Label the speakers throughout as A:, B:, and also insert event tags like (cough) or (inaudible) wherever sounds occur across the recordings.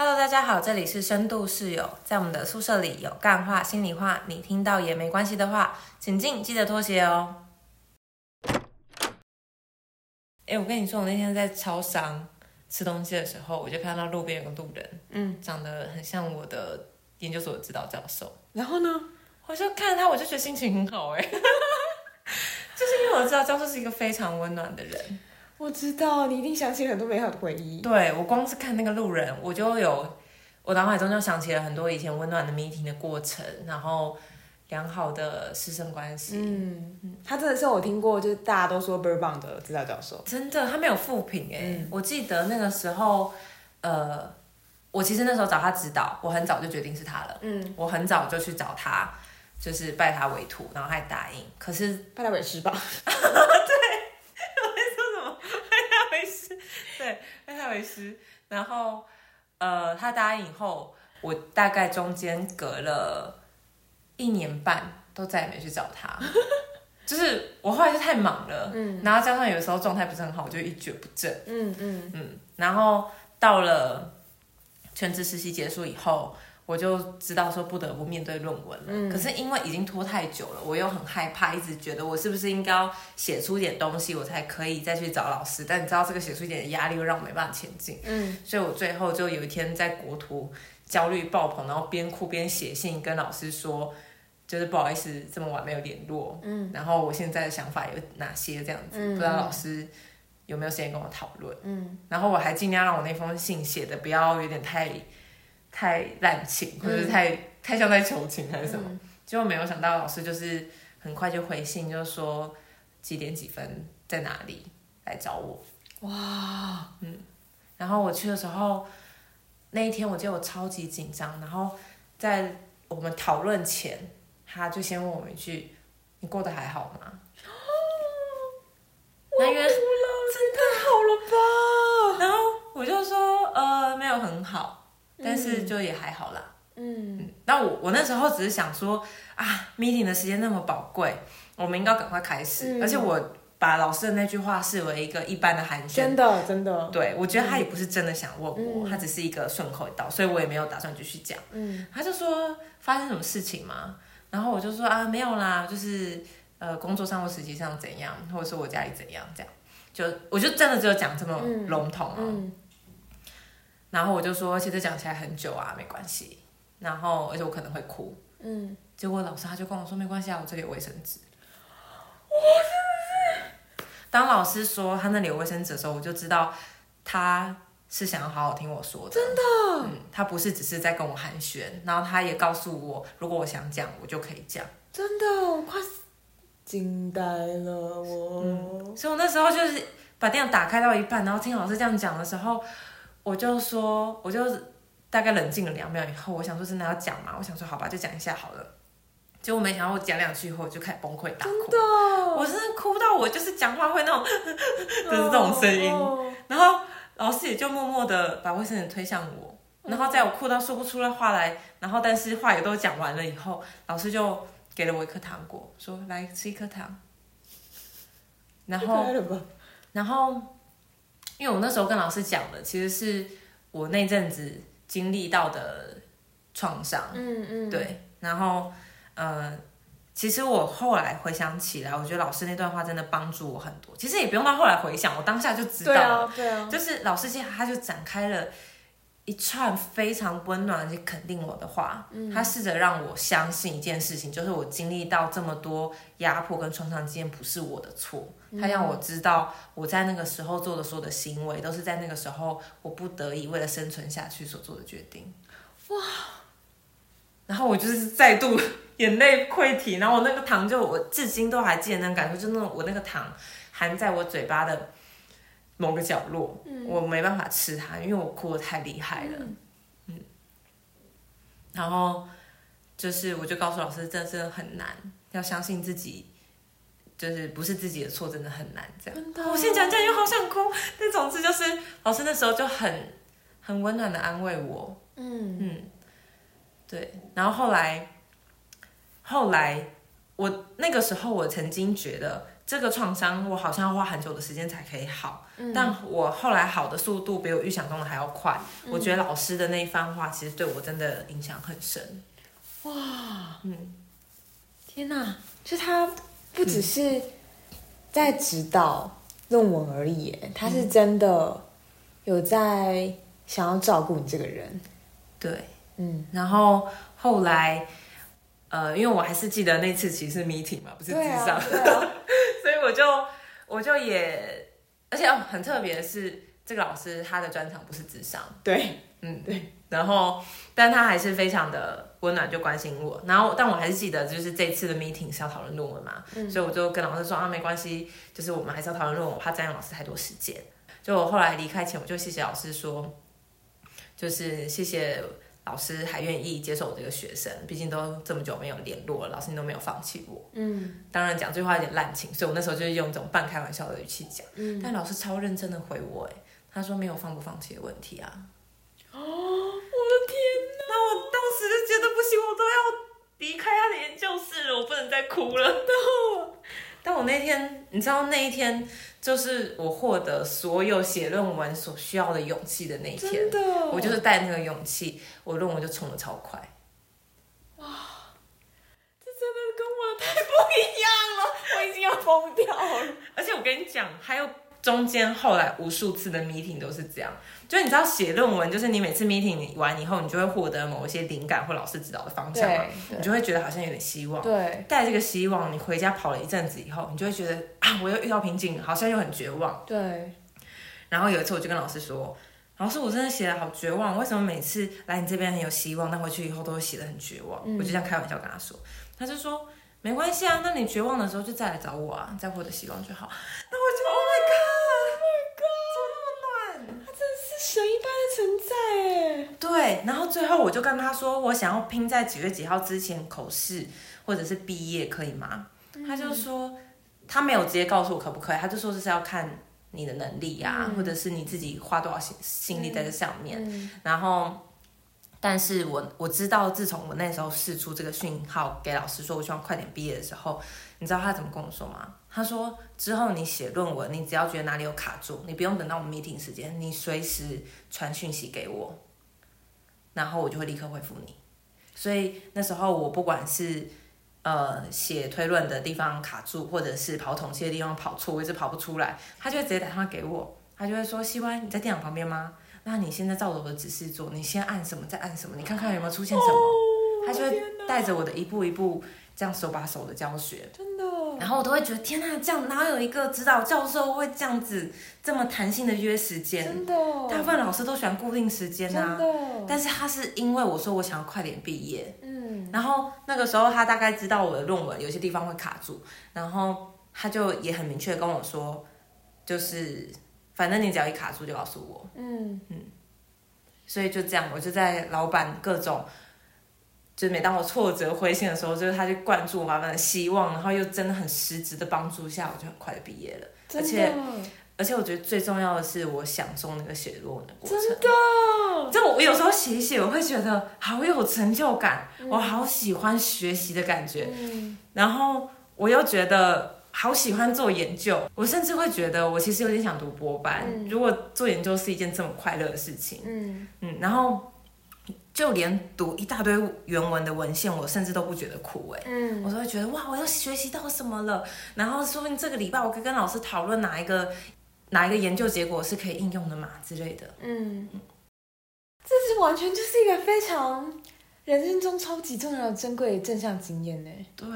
A: Hello，大家好，这里是深度室友，在我们的宿舍里有干话、心里话，你听到也没关系的话，请进，记得脱鞋哦。哎，我跟你说，我那天在超商吃东西的时候，我就看到路边有个路人，嗯，长得很像我的研究所的指导教授。
B: 然后呢，
A: 我就看着他，我就觉得心情很好，哎，(laughs) 就是因为我知道教授是一个非常温暖的人。
B: 我知道你一定想起很多美好的回忆。
A: 对我光是看那个路人，我就有我脑海中就想起了很多以前温暖的 meeting 的过程，然后良好的师生关系。
B: 嗯，他真的是我听过，就是大家都说倍儿棒的指导教授。
A: 真的，他没有复评哎。我记得那个时候，呃，我其实那时候找他指导，我很早就决定是他了。嗯，我很早就去找他，就是拜他为徒，然后他也答应。可是
B: 拜他为师吧。(laughs) (laughs)
A: 对。(laughs) 对，拜他为师，然后，呃，他答应以后，我大概中间隔了一年半，都再也没去找他，(laughs) 就是我后来就太忙了，嗯，然后加上有时候状态不是很好，我就一蹶不振，嗯嗯。嗯，然后到了全职实习结束以后。我就知道说不得不面对论文了，可是因为已经拖太久了，我又很害怕，一直觉得我是不是应该要写出一点东西，我才可以再去找老师。但你知道这个写出一点的压力，又让我没办法前进。嗯，所以我最后就有一天在国图焦虑爆棚，然后边哭边写信跟老师说，就是不好意思这么晚没有联络。嗯，然后我现在的想法有哪些这样子，不知道老师有没有时间跟我讨论。嗯，然后我还尽量让我那封信写的不要有点太。太滥情，或者是太太像在求情还是什么？结果没有想到老师就是很快就回信，就说几点几分在哪里来找我。哇，嗯，然后我去的时候，那一天我记得我超级紧张，然后在我们讨论前，他就先问我一句：“你过得还好吗？” (gasps)
B: 那因为真的太好了
A: 吧？(laughs) 然后我就说：“呃，没有很好。”但是就也还好啦。嗯，那我我那时候只是想说啊，meeting 的时间那么宝贵，我们应该赶快开始。而且我把老师的那句话视为一个一般的寒暄，
B: 真的真的。
A: 对，我觉得他也不是真的想问我，他只是一个顺口一道，所以我也没有打算继续讲。嗯，他就说发生什么事情吗？然后我就说啊，没有啦，就是呃工作上或实际上怎样，或者说我家里怎样这样，就我就真的只有讲这么笼统啊。然后我就说，其实讲起来很久啊，没关系。然后，而且我可能会哭。嗯。结果老师他就跟我说，没关系啊，我这里有卫生纸。当老师说他那里有卫生纸的时候，我就知道他是想要好好听我说的。
B: 真的。
A: 嗯。他不是只是在跟我寒暄，然后他也告诉我，如果我想讲，我就可以讲。
B: 真的，我快惊呆了我。
A: 嗯。所以我那时候就是把电脑打开到一半，然后听老师这样讲的时候。我就说，我就大概冷静了两秒以后，我想说真的要讲嘛，我想说好吧，就讲一下好了。结果没想到我讲两句以后我就开始崩溃大哭，
B: 真的，
A: 我真的哭到我就是讲话会那种，(laughs) 就是这种声音。然后老师也就默默的把卫生纸推向我，然后在我哭到说不出来话来，然后但是话也都讲完了以后，老师就给了我一颗糖果，说来吃一颗糖。然后，然后。因为我那时候跟老师讲的，其实是我那阵子经历到的创伤，嗯嗯，对，然后，呃，其实我后来回想起来，我觉得老师那段话真的帮助我很多。其实也不用到后来回想，我当下就知道了，
B: 对啊，
A: 就是老师其实他就展开了。一串非常温暖而且肯定我的话，他试着让我相信一件事情，就是我经历到这么多压迫跟创伤经验不是我的错。他让我知道我在那个时候做的所有的行为，都是在那个时候我不得已为了生存下去所做的决定。哇！然后我就是再度 (laughs) 眼泪溃堤，然后我那个糖就我至今都还记得那感受，就那种我那个糖含在我嘴巴的。某个角落，我没办法吃它，因为我哭的太厉害了。嗯，然后就是我就告诉老师，这真的很难，要相信自己，就是不是自己的错，真的很难。这样，我先讲讲，又好想哭。但总之就是，老师那时候就很很温暖的安慰我。嗯嗯，对。然后后来，后来我那个时候，我曾经觉得。这个创伤我好像要花很久的时间才可以好，但我后来好的速度比我预想中的还要快。我觉得老师的那一番话其实对我真的影响很深。
B: 哇，嗯，天哪，就他不只是在指导论文而已，他是真的有在想要照顾你这个人。
A: 对，嗯，然后后来，呃，因为我还是记得那次其实是 meeting 嘛，不是智商，(laughs) 所以我就我就也，而且哦，很特别的是，这个老师他的专长不是智商，
B: 对，
A: 嗯，对，然后，但他还是非常的温暖，就关心我，然后，但我还是记得，就是这次的 meeting 是要讨论论文嘛，所以我就跟老师说啊，没关系，就是我们还是要讨论论文，我怕占用老师太多时间。就我后来离开前，我就谢谢老师说。就是谢谢老师还愿意接受我这个学生，毕竟都这么久没有联络了，老师你都没有放弃我。嗯，当然讲这句话有点滥情，所以我那时候就是用一种半开玩笑的语气讲。嗯，但老师超认真的回我，哎，他说没有放不放弃的问题啊。
B: 哦，我的天哪！
A: 那我当时就觉得不行，我都要离开他的研究室了，我不能再哭了。(laughs) 但我那天，你知道那一天。就是我获得所有写论文所需要的勇气的那一天，我就是带那个勇气，我论文就冲的超快。
B: 哇，这真的跟我太不一样了，(laughs) 我已经要疯掉了。
A: 而且我跟你讲，还有。中间后来无数次的 meeting 都是这样，就你知道写论文，就是你每次 meeting 完以后，你就会获得某一些灵感或老师指导的方向嘛，你就会觉得好像有点希望。
B: 对，
A: 带这个希望，你回家跑了一阵子以后，你就会觉得啊，我又遇到瓶颈，好像又很绝望。
B: 对。
A: 然后有一次我就跟老师说，老师我真的写的好绝望，为什么每次来你这边很有希望，但回去以后都会写的很绝望？我就这样开玩笑跟他说，他就说没关系啊，那你绝望的时候就再来找我啊，再获得希望就好。那我就 Oh。
B: 神一般的存在哎，
A: 对，然后最后我就跟他说，我想要拼在几月几号之前口试或者是毕业，可以吗？他就说他没有直接告诉我可不可以，他就说这是要看你的能力呀，或者是你自己花多少心心力在这上面。然后，但是我我知道，自从我那时候试出这个讯号给老师说我希望快点毕业的时候，你知道他怎么跟我说吗？他说：“之后你写论文，你只要觉得哪里有卡住，你不用等到我们 meeting 时间，你随时传讯息给我，然后我就会立刻回复你。所以那时候我不管是呃写推论的地方卡住，或者是跑统计的地方跑错，我一直跑不出来，他就会直接打电话给我，他就会说：希望你在电脑旁边吗？那你现在照着我的指示做，你先按什么，再按什么，你看看有没有出现什么。他就会带着我的一步一步这样手把手的教学。”然后我都会觉得天呐，这样哪有一个指导教授会这样子这么弹性的约时间？
B: 真的，
A: 大部分老师都喜欢固定时间
B: 啊。
A: 但是他是因为我说我想要快点毕业，嗯。然后那个时候他大概知道我的论文有些地方会卡住，然后他就也很明确跟我说，就是反正你只要一卡住就告诉我，嗯嗯。所以就这样，我就在老板各种。就每当我挫折灰心的时候，就是他就灌注我满满的希望，然后又真的很实质的帮助下，我就很快的毕业了。而且，而且我觉得最重要的是，我享受那个写论文的过程。
B: 真的，
A: 就我有时候写一写，我会觉得好有成就感，我好喜欢学习的感觉。嗯。然后我又觉得好喜欢做研究，我甚至会觉得我其实有点想读博班。如果做研究是一件这么快乐的事情，嗯嗯，然后。就连读一大堆原文的文献，我甚至都不觉得苦哎，嗯，我都会觉得哇，我要学习到什么了，然后说不定这个礼拜我可以跟老师讨论哪一个哪一个研究结果是可以应用的嘛之类的，嗯，
B: 这是完全就是一个非常人生中超级重要的珍贵正向经验呢。
A: 对，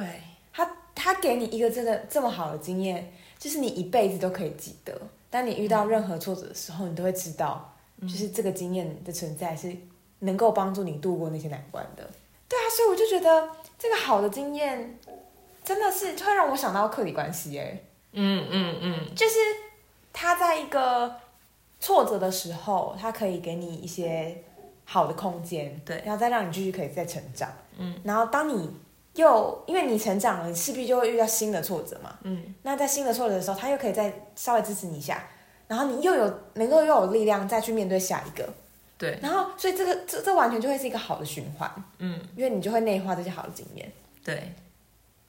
B: 他他给你一个真的这么好的经验，就是你一辈子都可以记得，当你遇到任何挫折的时候，你都会知道，就是这个经验的存在是。能够帮助你度过那些难关的，对啊，所以我就觉得这个好的经验真的是会让我想到客体关系，哎，嗯嗯嗯，就是他在一个挫折的时候，他可以给你一些好的空间，
A: 对，
B: 然后再让你继续可以再成长，嗯，然后当你又因为你成长了，你势必就会遇到新的挫折嘛，嗯，那在新的挫折的时候，他又可以再稍微支持你一下，然后你又有能够又有力量再去面对下一个。
A: 对，
B: 然后所以这个这这完全就会是一个好的循环，嗯，因为你就会内化这些好的经验。
A: 对，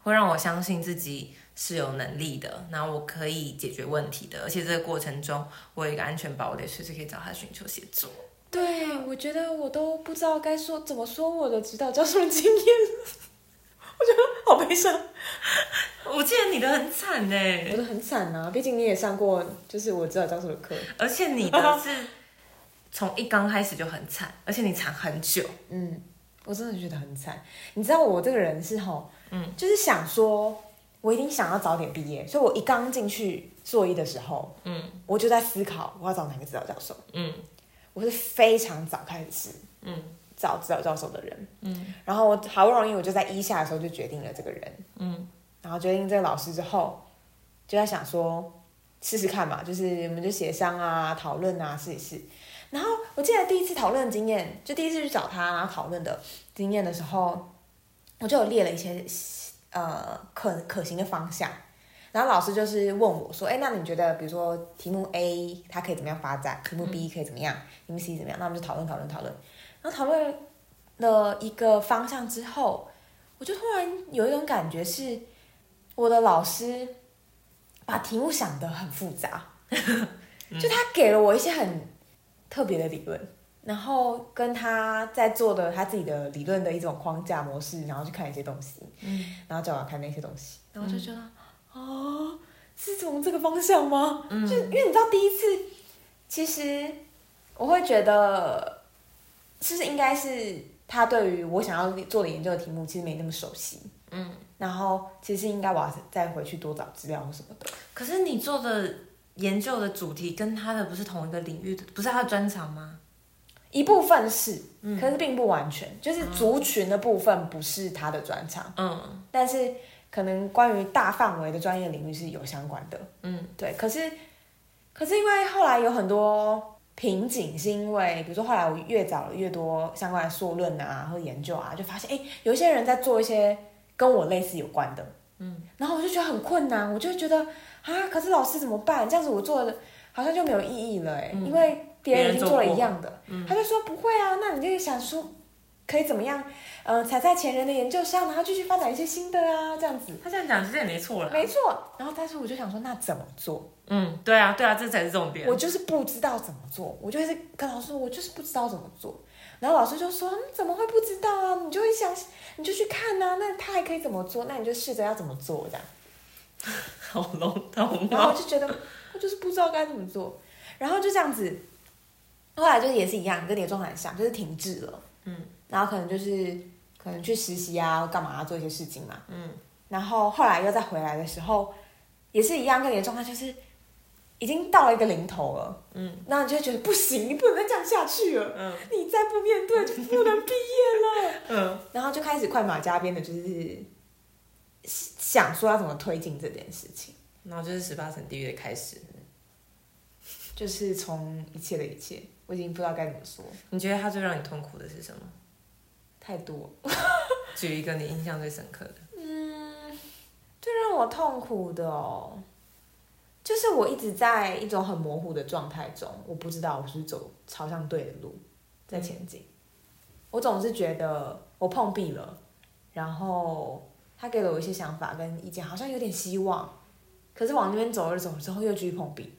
A: 会让我相信自己是有能力的，然后我可以解决问题的，而且这个过程中我有一个安全堡垒，随时可以找他寻求协助。
B: 对，我觉得我都不知道该说怎么说我的指导教授的经验，我觉得好悲伤。
A: 我记得你的很惨呢，
B: 我的很惨啊，毕竟你也上过就是我指导教授的课。
A: 而且你的是从一刚开始就很惨，而且你惨很久。
B: 嗯，我真的觉得很惨。你知道我这个人是吼，嗯，就是想说，我一定想要早点毕业，所以我一刚进去硕一的时候，嗯，我就在思考我要找哪个指导教授。嗯，我是非常早开始，嗯，找指导教授的人。嗯，然后我好不容易我就在一下的时候就决定了这个人。嗯，然后决定这个老师之后，就在想说试试看嘛，就是我们就协商啊、讨论啊，试一试。然后我记得第一次讨论经验，就第一次去找他然后讨论的经验的时候，我就有列了一些呃可可行的方向。然后老师就是问我说：“哎，那你觉得，比如说题目 A 它可以怎么样发展？题目 B 可以怎么样？题目 C 怎么样？”那我们就讨论讨论讨论。然后讨论了一个方向之后，我就突然有一种感觉是，我的老师把题目想得很复杂，(laughs) 就他给了我一些很特别的理论，然后跟他在做的他自己的理论的一种框架模式，然后去看一些东西，嗯，然后叫我看那些东西，然后就觉得，哦，是从这个方向吗？嗯，就因为你知道第一次，其实我会觉得，其实应该是他对于我想要做的研究的题目其实没那么熟悉，嗯，然后其实应该我要再回去多找资料或什么的。
A: 可是你做的研究的主题跟他的不是同一个领域的，不是他的专长吗？
B: 一部分是，可是并不完全，就是族群的部分不是他的专长，嗯，但是可能关于大范围的专业领域是有相关的，嗯，对。可是，可是因为后来有很多瓶颈，是因为比如说后来我越找了越多相关的硕论啊或研究啊，就发现哎，有一些人在做一些跟我类似有关的，嗯，然后我就觉得很困难，我就觉得啊，可是老师怎么办？这样子我做的好像就没有意义了，哎，因为。别人已经做了一样的，他就说不会啊，那你就想说可以怎么样？呃，踩在前人的研究上，然后继续发展一些新的啊，这样子。
A: 他这样讲其实也没错了。
B: 没错，然后但是我就想说，那怎么做？
A: 嗯，对啊，对啊，这才是重点。
B: 我就是不知道怎么做，我就是跟老师说，我就是不知道怎么做。然后老师就说，你怎么会不知道啊？你就会想，你就去看啊，那他还可以怎么做？那你就试着要怎么做这样。(laughs)
A: 好笼统。
B: 然后我就觉得，我就是不知道该怎么做，然后就这样子。后来就是也是一样，跟你的状态很像，就是停滞了。嗯，然后可能就是可能去实习啊，干嘛做一些事情嘛。嗯，然后后来又再回来的时候，也是一样，跟你的状态就是已经到了一个临头了。嗯，那你就觉得不行，你不能再这样下去了。嗯，你再不面对就不能毕业了。嗯，然后就开始快马加鞭的，就是想说要怎么推进这件事情。
A: 然后就是十八层地狱的开始，
B: 就是从一切的一切。我已经不知道该怎么说。
A: 你觉得他最让你痛苦的是什么？
B: 太多。
A: 举一个你印象最深刻的。
B: 嗯，最让我痛苦的哦，就是我一直在一种很模糊的状态中，我不知道我是走朝向对的路在前进。我总是觉得我碰壁了，然后他给了我一些想法跟意见，好像有点希望，可是往那边走着走着之后又继续碰壁。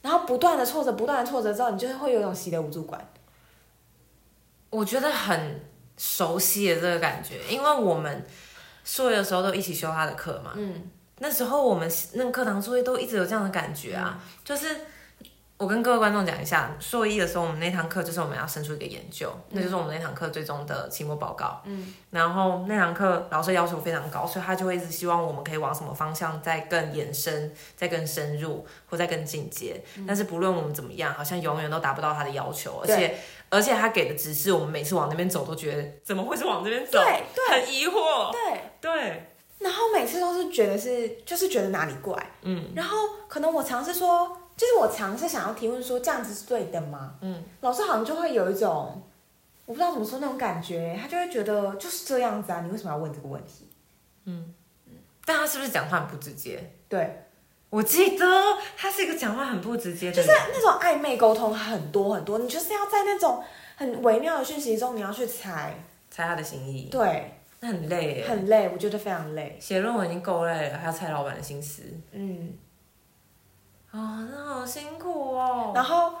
B: 然后不断的挫折，不断的挫折之后，你就会有一种习得无助感。
A: 我觉得很熟悉的这个感觉，因为我们硕的时候都一起修他的课嘛。嗯。那时候我们那个课堂作业都一直有这样的感觉啊，就是。我跟各位观众讲一下，硕一的时候，我们那堂课就是我们要生出一个研究，那就是我们那堂课最终的期末报告。嗯，然后那堂课老师要求非常高，所以他就会一直希望我们可以往什么方向再更延伸、再更深入或再更进阶。但是不论我们怎么样，好像永远都达不到他的要求，而且而且他给的指示，我们每次往那边走都觉得怎么会是往这边走？
B: 对
A: 对，很疑惑。
B: 对
A: 对，
B: 然后每次都是觉得是就是觉得哪里怪。嗯，然后可能我尝试说。就是我尝试想要提问说这样子是对的吗？嗯，老师好像就会有一种我不知道怎么说那种感觉，他就会觉得就是这样子啊，你为什么要问这个问题？
A: 嗯嗯，但他是不是讲话很不直接？
B: 对，
A: 我记得他是一个讲话很不直接的，
B: 就是那种暧昧沟通很多很多，你就是要在那种很微妙的讯息中，你要去猜
A: 猜他的心意。
B: 对，
A: 那很累耶。
B: 很累，我觉得非常累。
A: 写论文已经够累了，还要猜老板的心思，
B: 嗯，
A: 哦，那好辛苦哦。
B: 然后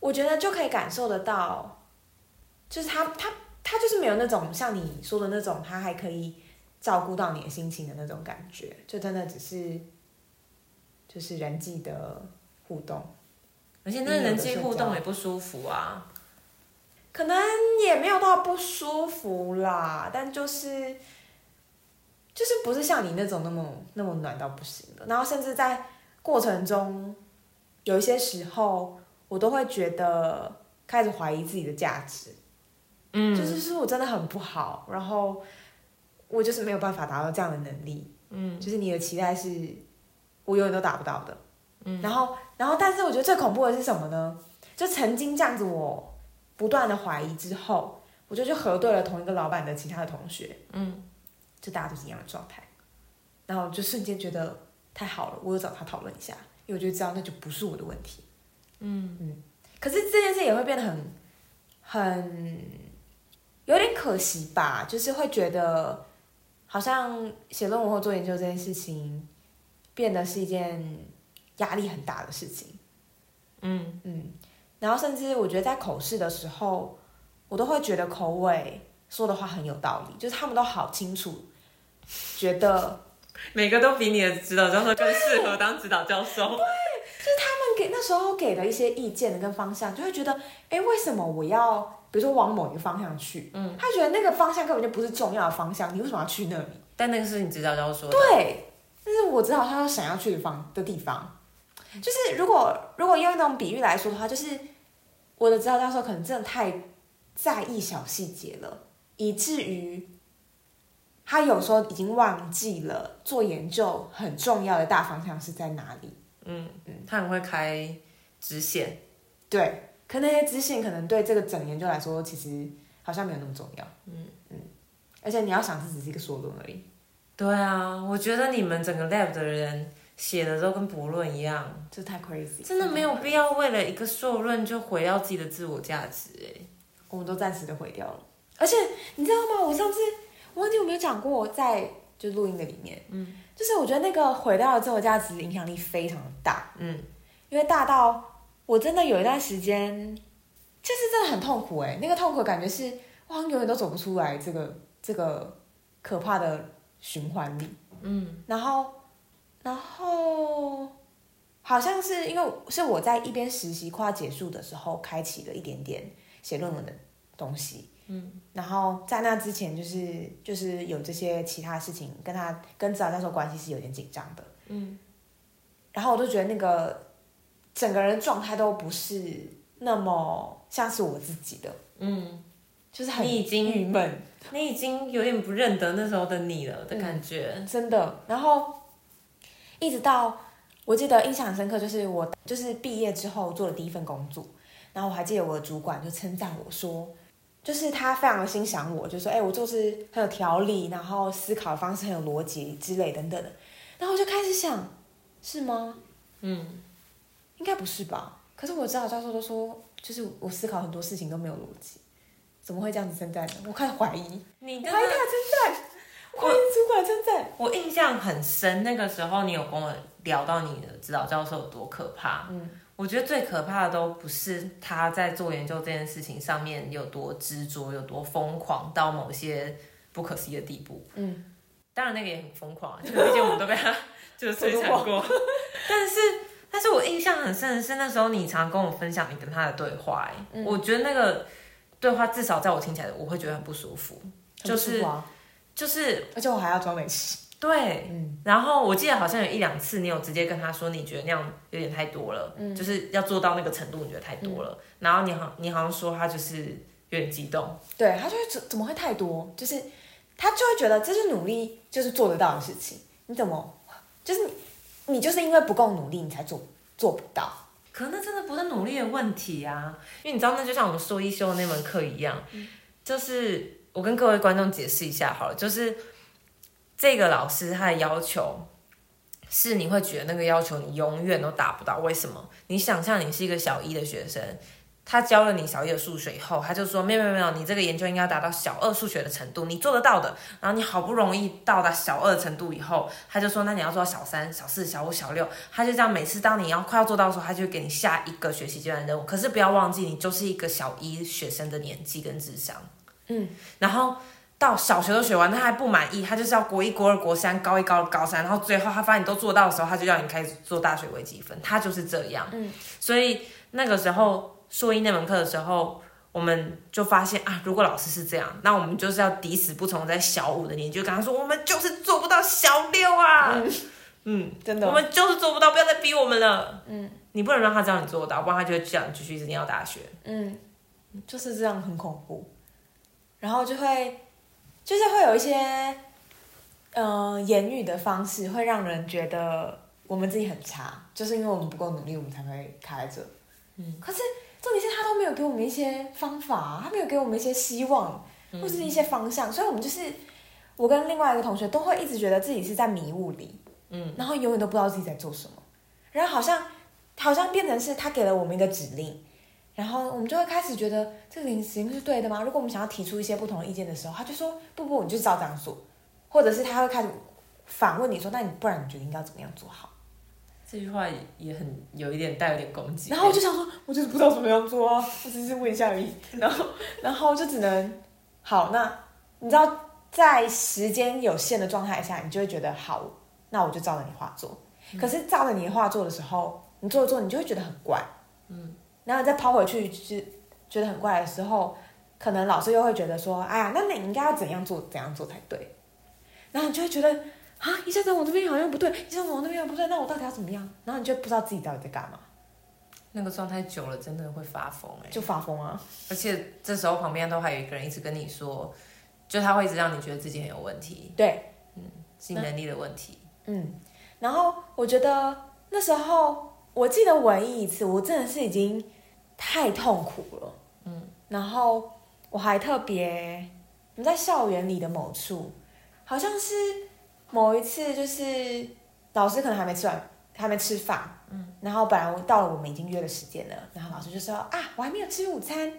B: 我觉得就可以感受得到，就是他他他就是没有那种像你说的那种，他还可以照顾到你的心情的那种感觉，就真的只是就是人际的互动，
A: 而且那人际互动也不舒服啊。
B: 可能也没有到不舒服啦，但就是就是不是像你那种那么那么暖到不行的，然后甚至在过程中有一些时候，我都会觉得开始怀疑自己的价值。
A: 嗯，
B: 就是说我真的很不好，然后我就是没有办法达到这样的能力，
A: 嗯，
B: 就是你的期待是我永远都达不到的，嗯，然后然后但是我觉得最恐怖的是什么呢？就曾经这样子我不断的怀疑之后，我就去核对了同一个老板的其他的同学，
A: 嗯，
B: 就大家都是一样的状态，然后就瞬间觉得太好了，我有找他讨论一下，因为我就知道那就不是我的问题，
A: 嗯。
B: 嗯，可是这件事也会变得很很有点可惜吧，就是会觉得好像写论文或做研究这件事情变得是一件压力很大的事情。
A: 嗯。
B: 嗯，然后甚至我觉得在口试的时候，我都会觉得口尾说的话很有道理，就是他们都好清楚，觉得 (laughs)
A: 每个都比你的指导教授更适合当指导教授。
B: 对，(laughs) 就是他们给那时候给的一些意见跟方向，就会觉得，哎，为什么我要，比如说往某一个方向去？
A: 嗯，
B: 他觉得那个方向根本就不是重要的方向，你为什么要去那里？
A: 但那个是你指导教授说的。
B: 对，但是我知道他想要去的方的地方，就是如果如果用一种比喻来说的话，就是我的指导教授可能真的太在意小细节了，以至于他有时候已经忘记了做研究很重要的大方向是在哪里。
A: 嗯嗯，他很会开支线。
B: 对，可那些支线可能对这个整研究来说，其实好像没有那么重要。
A: 嗯
B: 嗯，而且你要想，这只是一个说论而已，
A: 对啊，我觉得你们整个 lab 的人写的都跟博论一样，
B: 这太 crazy，
A: 真的没有必要为了一个硕论就毁掉自己的自我价值哎。
B: 我们都暂时的毁掉了。而且你知道吗？我上次我忘记有没有讲过，在就录音的里面，
A: 嗯，
B: 就是我觉得那个毁掉的自我价值影响力非常的大，
A: 嗯，
B: 因为大到我真的有一段时间，就是真的很痛苦哎、那个痛苦感觉是，我好像永远都走不出来这个这个可怕的循环里，
A: 嗯，
B: 然后然后好像是因为是我在一边实习快要结束的时候，开启了一点点写论文的东西。嗯，然后在那之前，就是就是有这些其他事情，跟他跟指导教授关系是有点紧张的。
A: 嗯，
B: 然后我就觉得那个整个人状态都不是那么像是我自己的，
A: 嗯，
B: 就是很
A: 你已经
B: 郁闷，
A: 你已经有点不认得那时候的你了的感觉。
B: 真的。然后一直到我记得印象很深刻，就是我就是毕业之后做的第一份工作，然后我还记得我的主管就称赞我说，就是他非常的欣赏我，就说：“哎、我做事很有条理，然后思考的方式很有逻辑之类等等的。”然后我就开始想，是吗？
A: 嗯，
B: 应该不是吧？可是我指导教授都说，就是我思考很多事情都没有逻辑，怎么会这样子称赞呢？我开始怀疑，
A: 你跟
B: 怀疑他的称赞，主管称赞。
A: 我印象很深，那个时候你有跟我聊到你的指导教授有多可怕。
B: 嗯，
A: 我觉得最可怕的都不是他在做研究这件事情上面有多执着、有多疯狂到某些不可思议的地步。
B: 嗯，
A: 当然那个也很疯狂啊，(laughs) 就毕竟我们都被他就是摧残过。(laughs) 但是，但是我印象很深的是那时候你常跟我分享你跟他的对话、哎、
B: 嗯
A: 我觉得那个对话至少在我听起来，我会觉得很不舒服。
B: 很舒服啊
A: 就是
B: 而且我还要装没事。
A: 对，
B: 嗯
A: 然后我记得好像有一两次，你有直接跟他说，你觉得那样有点太多了，
B: 嗯
A: 就是要做到那个程度，你觉得太多了。然后你好，你好像说他就是有点激动，
B: 对他就会怎怎么会太多？就是他就会觉得这是努力就是做得到的事情，你怎么就是你你就是因为不够努力，你才做做不到。
A: 可那真的不是努力的问题啊，因为你知道，那就像我们说一修的那门课一样，就是我跟各位观众解释一下好了，就是这个老师他的要求是你会觉得那个要求你永远都达不到，为什么？你想象你是一个小一的学生，他教了你小一的数学以后，他就说没有没有没有，你这个研究应该达到小二数学的程度，你做得到的。然后你好不容易到达小二程度以后，他就说那你要做到小三、小四、小五、小六。他就这样每次当你要快要做到的时候，他就给你下一个学习阶段任务。可是不要忘记，你就是一个小一学生的年纪跟智商。
B: 嗯，
A: 然后到小学都学完，他还不满意，他就是要国一、国二、国三、高一、高二、高三，然后最后他发现你都做到的时候，他就要你开始做大学微积分，他就是这样。
B: 嗯，
A: 所以那个时候硕一那门课的时候，我们就发现啊，如果老师是这样，那我们就是要抵死不从，在小五的年纪就跟他说，我们就是做不到小六啊，嗯，
B: 真的。
A: 我们就是做不到，不要再逼我们了。嗯，你不能让他知道你做得到，不然他就会这样继续一直念到大学。
B: 嗯，就是这样很恐怖，然后就会就是会有一些嗯、呃言语的方式会让人觉得我们自己很差，就是因为我们不够努力，我们才会卡在这。嗯，可是重点是他都没有给我们一些方法，他没有给我们一些希望或是一些方向，所以我们就是我跟另外一个同学都会一直觉得自己是在迷雾里，
A: 嗯，
B: 然后永远都不知道自己在做什么，然后好像好像变成是他给了我们一个指令。然后我们就会开始觉得这个指令是对的吗？如果我们想要提出一些不同的意见的时候，他就说不不，你就照这样做，或者是他会开始反问你说，那你不然你觉得应该怎么样做好？
A: 这句话也很有一点带有点攻击。
B: 然后我就想说，我就是不知道怎么样做啊，我只是问一下而已。然后然后就只能好，那你知道在时间有限的状态下，你就会觉得好，那我就照着你画做。可是照着你的画做的时候，你做着做，你就会觉得很怪，嗯，然后再抛回去，就是觉得很怪的时候，可能老师又会觉得说，哎呀，那你应该要怎样做，怎样做才对。然后你就会觉得啊，一下子往这边好像不对，一下子往那边又不对，那我到底要怎么样？然后你就不知道自己到底在干嘛，
A: 那个状态久了，真的会发疯哎、
B: 就发疯啊。
A: 而且这时候旁边都还有一个人一直跟你说，就他会一直让你觉得自己很有问题，
B: 对，嗯
A: 是你能力的问题。
B: 嗯，然后我觉得那时候，我记得唯一一次，我真的是已经太痛苦了，嗯，然后我还特别，我们在校园里的某处，好像是某一次，就是老师可能还没吃完，还没吃饭，嗯，然后本来我到了我们已经约的时间了，然后老师就说啊，我还没有吃午餐，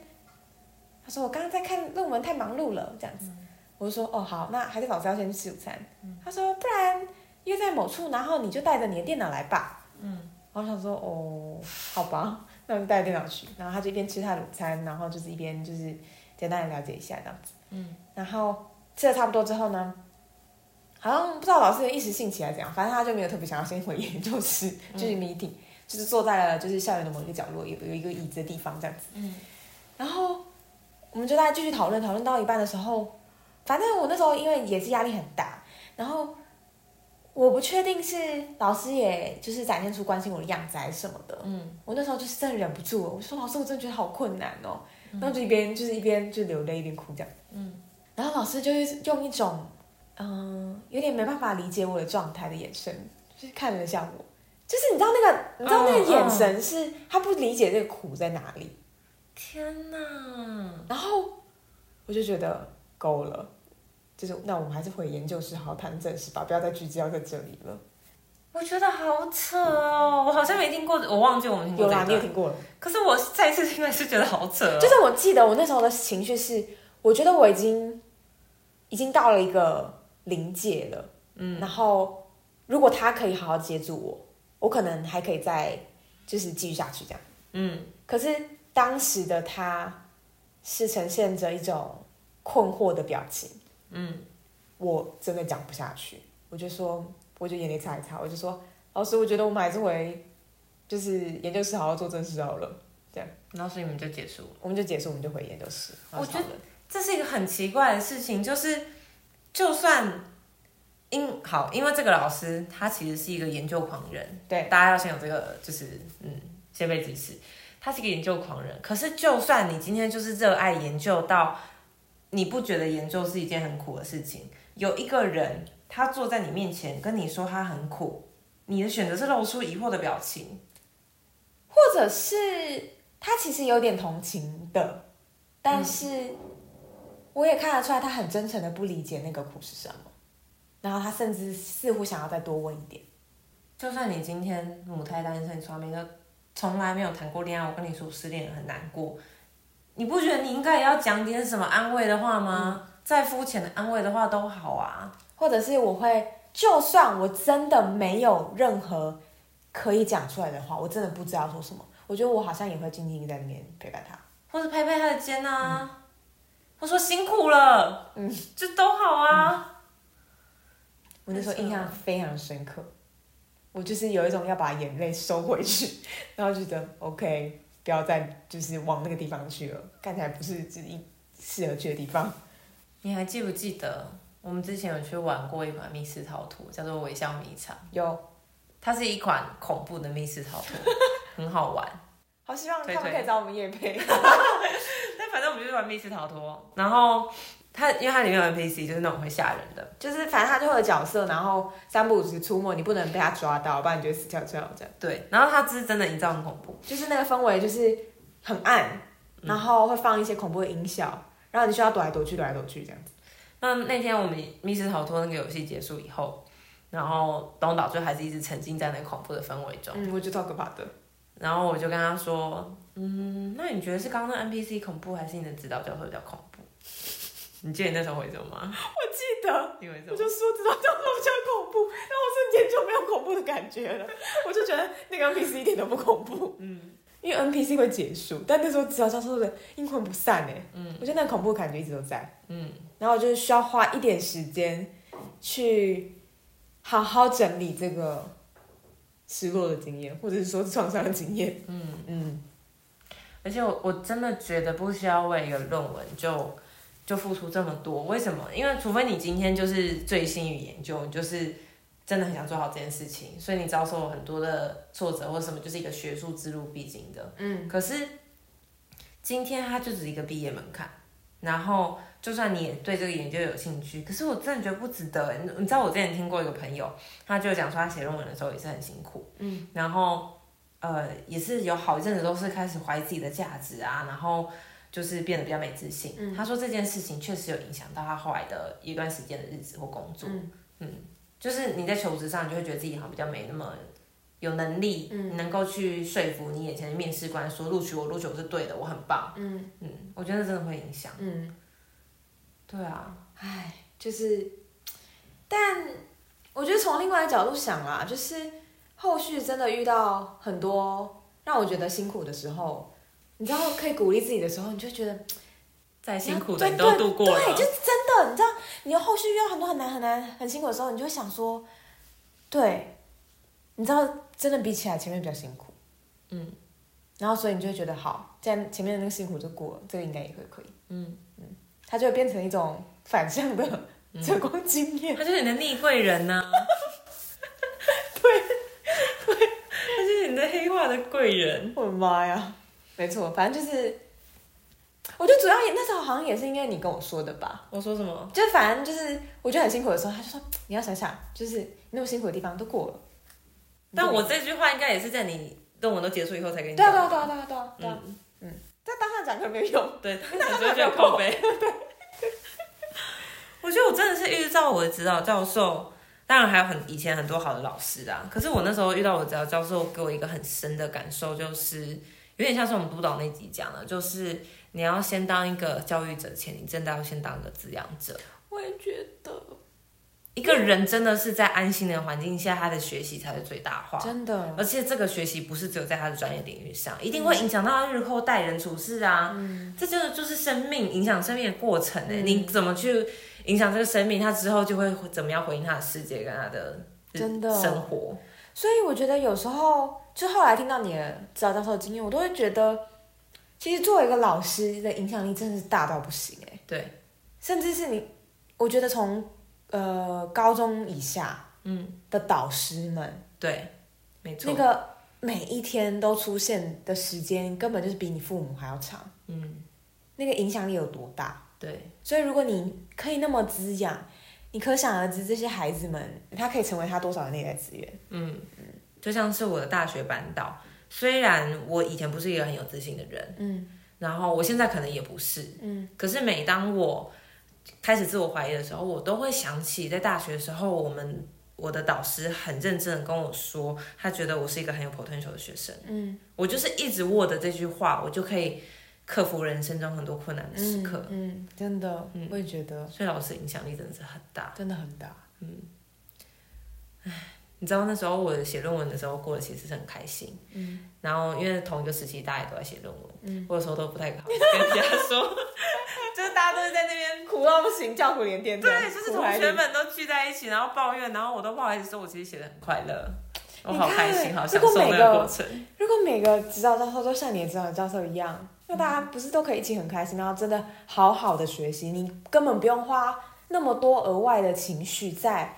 B: 他说我刚刚在看论文，太忙碌了，这样子，我就说哦好，那还是老师要先去吃午餐，他说不然。约在某处，然后你就带着你的电脑来吧。嗯，我想说，哦，好吧，那我就带着电脑去。然后他就一边吃他的午餐，然后就是一边就是简单的了解一下这样子。嗯，然后吃的差不多之后呢，好像不知道老师的一时兴起还是怎样，反正他就没有特别想要先回研究室，(laughs) 就是 meeting，、就是坐在了就是校园的某一个角落，有有一个椅子的地方这样子。嗯，然后我们就在继续讨论，讨论到一半的时候，反正我那时候因为也是压力很大，然后。我不确定是老师也就是展现出关心我的样子还是什么的，嗯，我那时候就是真的忍不住了，我说老师，我真的觉得好困难哦，然后就一边就是一边就流泪一边哭这样，嗯，然后老师就是用一种嗯有点没办法理解我的状态的眼神，就是看了一下我，就是你知道那个你知道那个眼神是他不理解这个苦在哪里，
A: 天哪！
B: 然后我就觉得够了。就是，那我们还是回研究室好好谈正事吧，不要再聚焦在这里了。
A: 我觉得好扯哦，我好像没听过，我忘记我们听过
B: 有啦。你有听过了？
A: 可是我再一次听还是觉得好扯哦。
B: 就是我记得我那时候的情绪是，我觉得我已经已经到了一个临界了，嗯，然后如果他可以好好接住我，我可能还可以再就是继续下去这样，
A: 嗯，
B: 可是当时的他是呈现着一种困惑的表情，
A: 嗯，
B: 我真的讲不下去，我就说，我就眼泪擦一擦，我就说，老师，我觉得我们还是回就是研究室好好做正事好了，这样。
A: 然后所以你们就结束了。
B: 我们就结束，我们就回研究室，
A: 我觉得这是一个很奇怪的事情，就是就算因好，因为这个老师他其实是一个研究狂人，
B: 对，
A: 大家要先有这个，就是嗯，先被指示，他是一个研究狂人。可是就算你今天就是热爱研究到你不觉得研究是一件很苦的事情，有一个人他坐在你面前跟你说他很苦，你的选择是露出疑惑的表情，
B: 或者是他其实有点同情的，但是我也看得出来他很真诚的不理解那个苦是什么，然后他甚至似乎想要再多问一点。
A: 就算你今天母胎单身，从来没有从来没有谈过恋爱，我跟你说失恋很难过，你不觉得你应该也要讲点什么安慰的话吗？再肤浅的安慰的话都好啊。
B: 或者是我会，就算我真的没有任何可以讲出来的话，我真的不知道说什么，我觉得我好像也会静静在那边陪伴他。
A: 或者拍拍他的肩啊，或说辛苦了，嗯，这都好啊。
B: 我那时候印象非常深刻，我就是有一种要把眼泪收回去，然后觉得 OK，不要再就是往那个地方去了，看起来不是自己适合去的地方。
A: 你还记不记得我们之前有去玩过一款密室逃脱，叫做微笑迷藏？
B: 有，
A: 它是一款恐怖的密室逃脱，很好玩。
B: 好希望他们可以找我们夜配。(laughs)
A: 但反正我们就是玩密室逃脱，然后。它因为它里面有 NPC，就是那种会吓人的，
B: 就是反正它就会有角色，然后三不五时出没，你不能被它抓到，不然你就死翘翘这样。
A: 对，然后它是真的营造很恐怖，
B: 就是那个氛围就是很暗，然后会放一些恐怖的音效，然后你需要躲来躲去，躲来躲去这样子。
A: 那那天我们密室逃脱那个游戏结束以后，然后东岛就还是一直沉浸在那个恐怖的氛围中。
B: 嗯，我觉得超可怕的。
A: 然后我就跟他说，嗯，那你觉得是刚刚那 NPC 恐怖，还是你的指导教授比较恐怖？你记得你那时候回什么吗？
B: 我记得，
A: 因为
B: 我就说指导教授比较恐怖，然后我瞬间就没有恐怖的感觉了。我就觉得那个 NPC 一点都不恐怖，嗯，因为 NPC 会结束，但那时候指导教授的阴魂不散哎，嗯，我觉得那个恐怖感觉一直都在，嗯，然后就是需要花一点时间去好好整理这个失落的经验，或者是说创伤的经验，嗯嗯，
A: 而且我我真的觉得不需要为一个论文就。就付出这么多，为什么？因为除非你今天就是最新于研究，你就是真的很想做好这件事情，所以你遭受了很多的挫折或什么，就是一个学术之路必经的。嗯。可是今天它就只是一个毕业门槛，然后就算你也对这个研究有兴趣，可是我真的觉得不值得。你你知道我之前听过一个朋友，他就讲说他写论文的时候也是很辛苦，嗯，然后呃也是有好一阵子都是开始怀疑自己的价值啊，然后。就是变得比较没自信。他说这件事情确实有影响到他后来的一段时间的日子或工作。嗯，就是你在求职上，你就会觉得自己好像比较没那么有能力，能够去说服你眼前的面试官说录取我，录取我是对的，我很棒。嗯嗯，我觉得真的会影响。嗯，对啊，
B: 唉，就是，但我觉得从另外一个角度想啦，就是后续真的遇到很多让我觉得辛苦的时候。你知道可以鼓励自己的时候，你就觉得 (laughs)
A: 再辛苦的你都度过了。
B: 对，就是真的。你知道，你后续遇到很多很难很难很辛苦的时候，你就会想说，对，你知道，真的比起来前面比较辛苦。嗯。然后，所以你就会觉得好，既然前面的那个辛苦就过了，这个应该也会可以。嗯嗯。它就会变成一种反向的成功经验。
A: 它就是你的逆贵人呢。
B: 对 (laughs)
A: 对，它就是你的黑化的贵人。
B: 我的妈呀！没错，反正就是，我觉得主要也那时候好像也是因为你跟我说的吧。
A: 我说什么？
B: 就反正就是我觉得很辛苦的时候，他就说你要想想，就是那么辛苦的地方都过了。
A: 但我这句话应该也是在你论文都结束以后才跟你
B: 讲。对啊对啊对啊对啊对啊。嗯嗯，在当下讲可没有用。
A: 对，(laughs) 当下就要靠背。对。(laughs) 我觉得我真的是遇到我的指导教授，当然还有很以前很多好的老师啊。可是我那时候遇到我指导教授，给我一个很深的感受，就是。有点像是我们督导那集讲的，就是你要先当一个教育者前，你真的要先当一个滋养者。
B: 我也觉得，
A: 一个人真的是在安心的环境下，他的学习才是最大化。
B: 真的，
A: 而且这个学习不是只有在他的专业领域上，一定会影响到他日后待人处事啊。嗯，这就是就是生命影响生命的过程哎，你怎么去影响这个生命，他之后就会怎么样回应他的世界跟他的
B: 真的
A: 生活。
B: 所以我觉得有时候。就后来听到你的指导教授的经验，我都会觉得，其实作为一个老师的影响力真的是大到不行哎。
A: 对，
B: 甚至是你，我觉得从呃高中以下，嗯的导师们，
A: 对，没错，
B: 那个每一天都出现的时间，根本就是比你父母还要长。嗯，那个影响力有多大？
A: 对，
B: 所以如果你可以那么滋养，你可想而知这些孩子们，他可以成为他多少的内在资源？嗯嗯。
A: 就像是我的大学班导，虽然我以前不是一个很有自信的人，嗯，然后我现在可能也不是，嗯，可是每当我开始自我怀疑的时候，我都会想起在大学的时候，我们我的导师很认真的跟我说，他觉得我是一个很有 potential 的学生。
B: 嗯
A: 我就是一直握着这句话，我就可以克服人生中很多困难的时刻。
B: 嗯，嗯真的，我也觉得
A: 所以老师影响力真的是很大。
B: 真的很大。
A: 嗯你知道那时候我写论文的时候过得其实是很开心，
B: 嗯
A: 然后因为同一个时期大家也都在写论文，
B: 嗯
A: 我有时候都不太好意思跟人家说，就是大家都是在那边。
B: 苦到不行，叫苦连天。
A: 对，就是同学们都聚在一起，然后抱怨，然后我都不好意思说，我其实写的很快乐，我好开心，好享受那
B: 如果每个
A: 个过程。
B: 如果每个指导教授都像你的指导教授一样，那大家不是都可以一起很开心，然后真的好好的学习，你根本不用花那么多额外的情绪在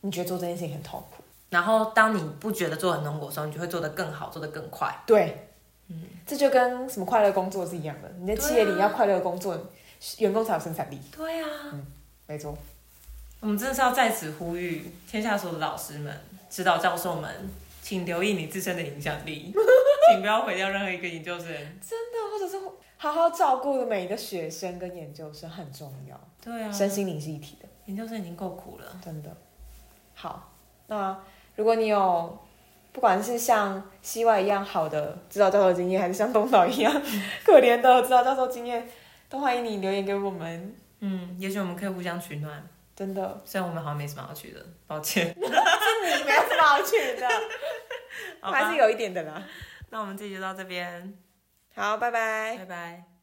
B: 你觉得做这件事情很痛苦。
A: 然后当你不觉得做很痛苦的时候，你就会做得更好，做得更快。
B: 对，嗯，这就跟什么快乐工作是一样的。你在企业里要快乐工作，员工才有生产力。
A: 对啊，
B: 没错，
A: 我们真的是要在此呼吁天下所有的老师们、指导教授们，请留意你自身的影响力，(laughs) 请不要毁掉任何一个研究生。
B: 真的，或者是好好照顾每一个学生跟研究生很重要，
A: 对啊，
B: 身心灵是一体的。
A: 研究生已经够苦了。
B: 真的。好，那如果你有不管是像西外一样好的指导教授经验，还是像东岛一样可怜的指导教授经验，都欢迎你留言给我们。
A: 嗯，也许我们可以互相取暖，
B: 真的，
A: 虽然我们好像没什么好取的，抱歉。
B: 是你没有什么好取的，(laughs) 还是有一点的啦。
A: 那我们这集就到这边，
B: 好，拜拜
A: 拜。拜。